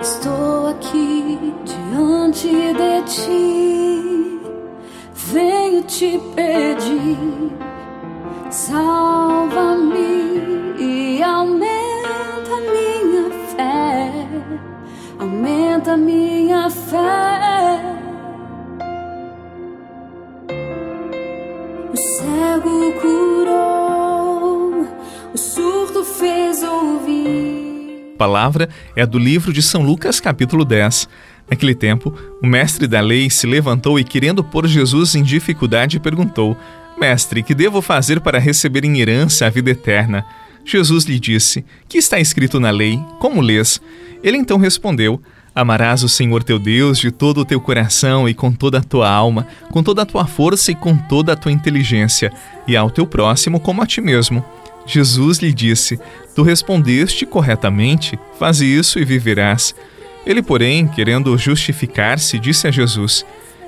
Estou aqui diante de ti, venho te pedir, salva-me e aumenta palavra é do livro de São Lucas, capítulo 10. Naquele tempo, o mestre da lei se levantou e, querendo pôr Jesus em dificuldade, perguntou: Mestre, que devo fazer para receber em herança a vida eterna? Jesus lhe disse: Que está escrito na lei? Como lês? Ele então respondeu: Amarás o Senhor teu Deus de todo o teu coração e com toda a tua alma, com toda a tua força e com toda a tua inteligência, e ao teu próximo como a ti mesmo. Jesus lhe disse: Tu respondeste corretamente, faze isso e viverás. Ele, porém, querendo justificar-se, disse a Jesus: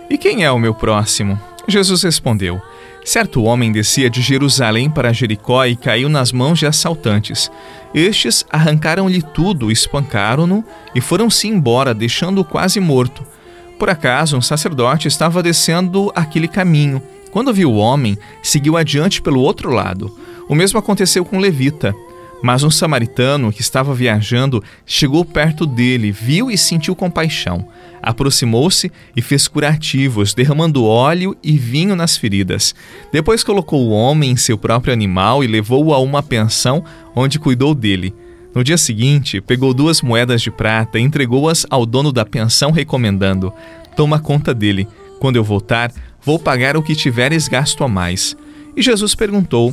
E quem é o meu próximo? Jesus respondeu: Certo homem descia de Jerusalém para Jericó e caiu nas mãos de assaltantes. Estes arrancaram-lhe tudo, espancaram-no e foram-se embora, deixando-o quase morto. Por acaso, um sacerdote estava descendo aquele caminho. Quando viu o homem, seguiu adiante pelo outro lado. O mesmo aconteceu com Levita. Mas um samaritano que estava viajando chegou perto dele, viu e sentiu compaixão. Aproximou-se e fez curativos, derramando óleo e vinho nas feridas. Depois colocou o homem em seu próprio animal e levou-o a uma pensão onde cuidou dele. No dia seguinte, pegou duas moedas de prata e entregou-as ao dono da pensão, recomendando: Toma conta dele. Quando eu voltar, vou pagar o que tiveres gasto a mais. E Jesus perguntou: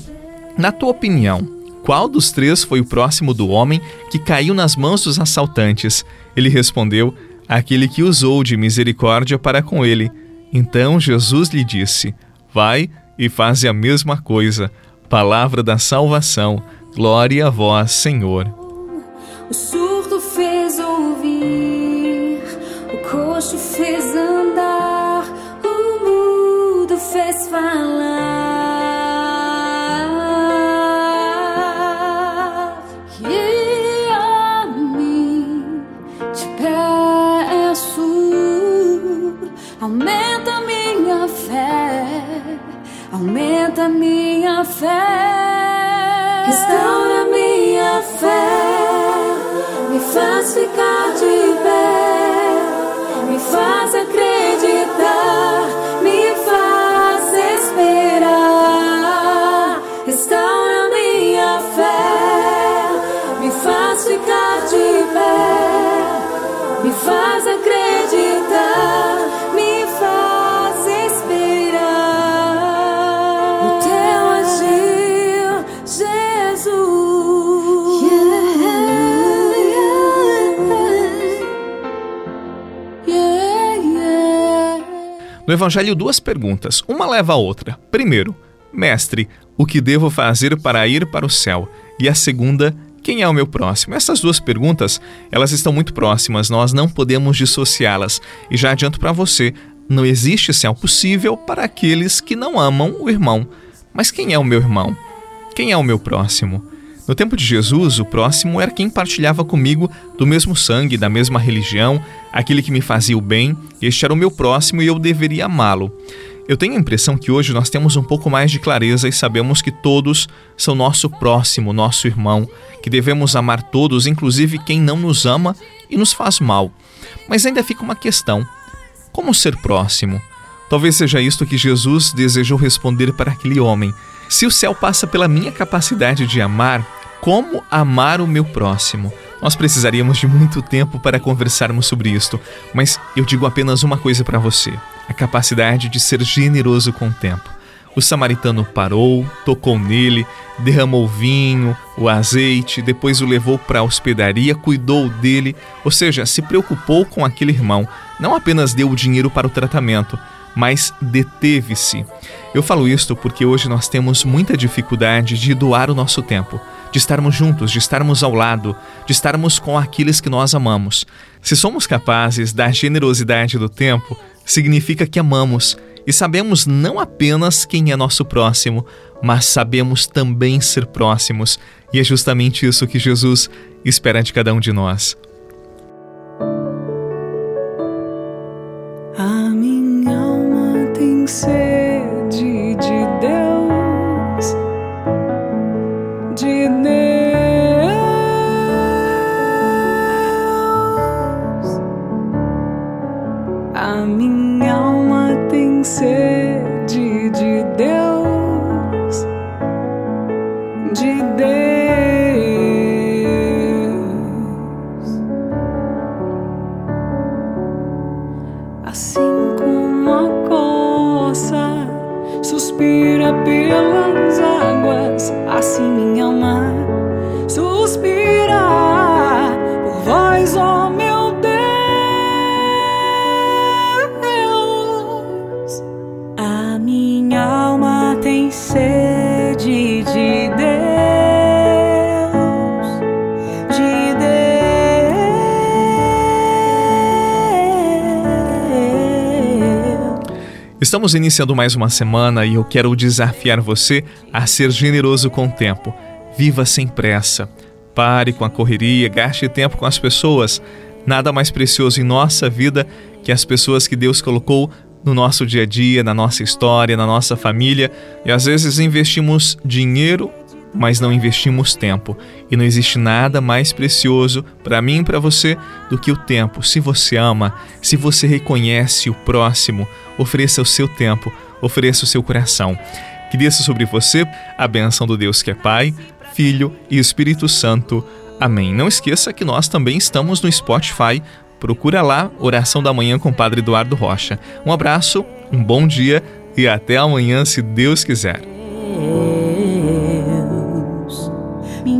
na tua opinião, qual dos três foi o próximo do homem que caiu nas mãos dos assaltantes? Ele respondeu: Aquele que usou de misericórdia para com ele. Então Jesus lhe disse: Vai e faze a mesma coisa. Palavra da salvação. Glória a vós, Senhor. O surdo fez ouvir, o coxo fez andar, o mudo fez falar. Restaura minha fé, me faz ficar de pé, me faz acreditar, me faz esperar, restaura minha fé, me faz ficar de pé, No Evangelho, duas perguntas. Uma leva a outra. Primeiro, Mestre, o que devo fazer para ir para o céu? E a segunda, quem é o meu próximo? Essas duas perguntas, elas estão muito próximas, nós não podemos dissociá-las. E já adianto para você, não existe céu possível para aqueles que não amam o irmão. Mas quem é o meu irmão? Quem é o meu próximo? No tempo de Jesus, o próximo era quem partilhava comigo do mesmo sangue, da mesma religião, aquele que me fazia o bem, este era o meu próximo e eu deveria amá-lo. Eu tenho a impressão que hoje nós temos um pouco mais de clareza e sabemos que todos são nosso próximo, nosso irmão, que devemos amar todos, inclusive quem não nos ama e nos faz mal. Mas ainda fica uma questão: como ser próximo? Talvez seja isto que Jesus desejou responder para aquele homem. Se o céu passa pela minha capacidade de amar, como amar o meu próximo? Nós precisaríamos de muito tempo para conversarmos sobre isto, mas eu digo apenas uma coisa para você: a capacidade de ser generoso com o tempo. O samaritano parou, tocou nele, derramou vinho, o azeite, depois o levou para a hospedaria, cuidou dele, ou seja, se preocupou com aquele irmão. Não apenas deu o dinheiro para o tratamento, mas deteve-se. Eu falo isto porque hoje nós temos muita dificuldade de doar o nosso tempo, de estarmos juntos, de estarmos ao lado, de estarmos com aqueles que nós amamos. Se somos capazes da generosidade do tempo, significa que amamos e sabemos não apenas quem é nosso próximo, mas sabemos também ser próximos, e é justamente isso que Jesus espera de cada um de nós. Suspira pelas águas, assim minha alma suspira por vós, ó oh meu Deus. A minha alma tem sede. Estamos iniciando mais uma semana e eu quero desafiar você a ser generoso com o tempo. Viva sem pressa. Pare com a correria, gaste tempo com as pessoas. Nada mais precioso em nossa vida que as pessoas que Deus colocou no nosso dia a dia, na nossa história, na nossa família. E às vezes investimos dinheiro mas não investimos tempo. E não existe nada mais precioso para mim e para você do que o tempo. Se você ama, se você reconhece o próximo, ofereça o seu tempo, ofereça o seu coração. Que desça sobre você a bênção do Deus que é Pai, Filho e Espírito Santo. Amém. Não esqueça que nós também estamos no Spotify. Procura lá Oração da Manhã com o Padre Eduardo Rocha. Um abraço, um bom dia e até amanhã, se Deus quiser.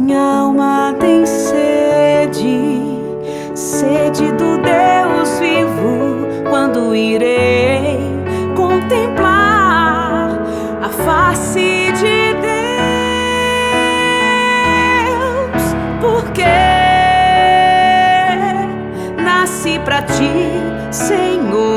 Minha alma tem sede, sede do Deus vivo. Quando irei contemplar a face de Deus, porque nasci para ti, Senhor.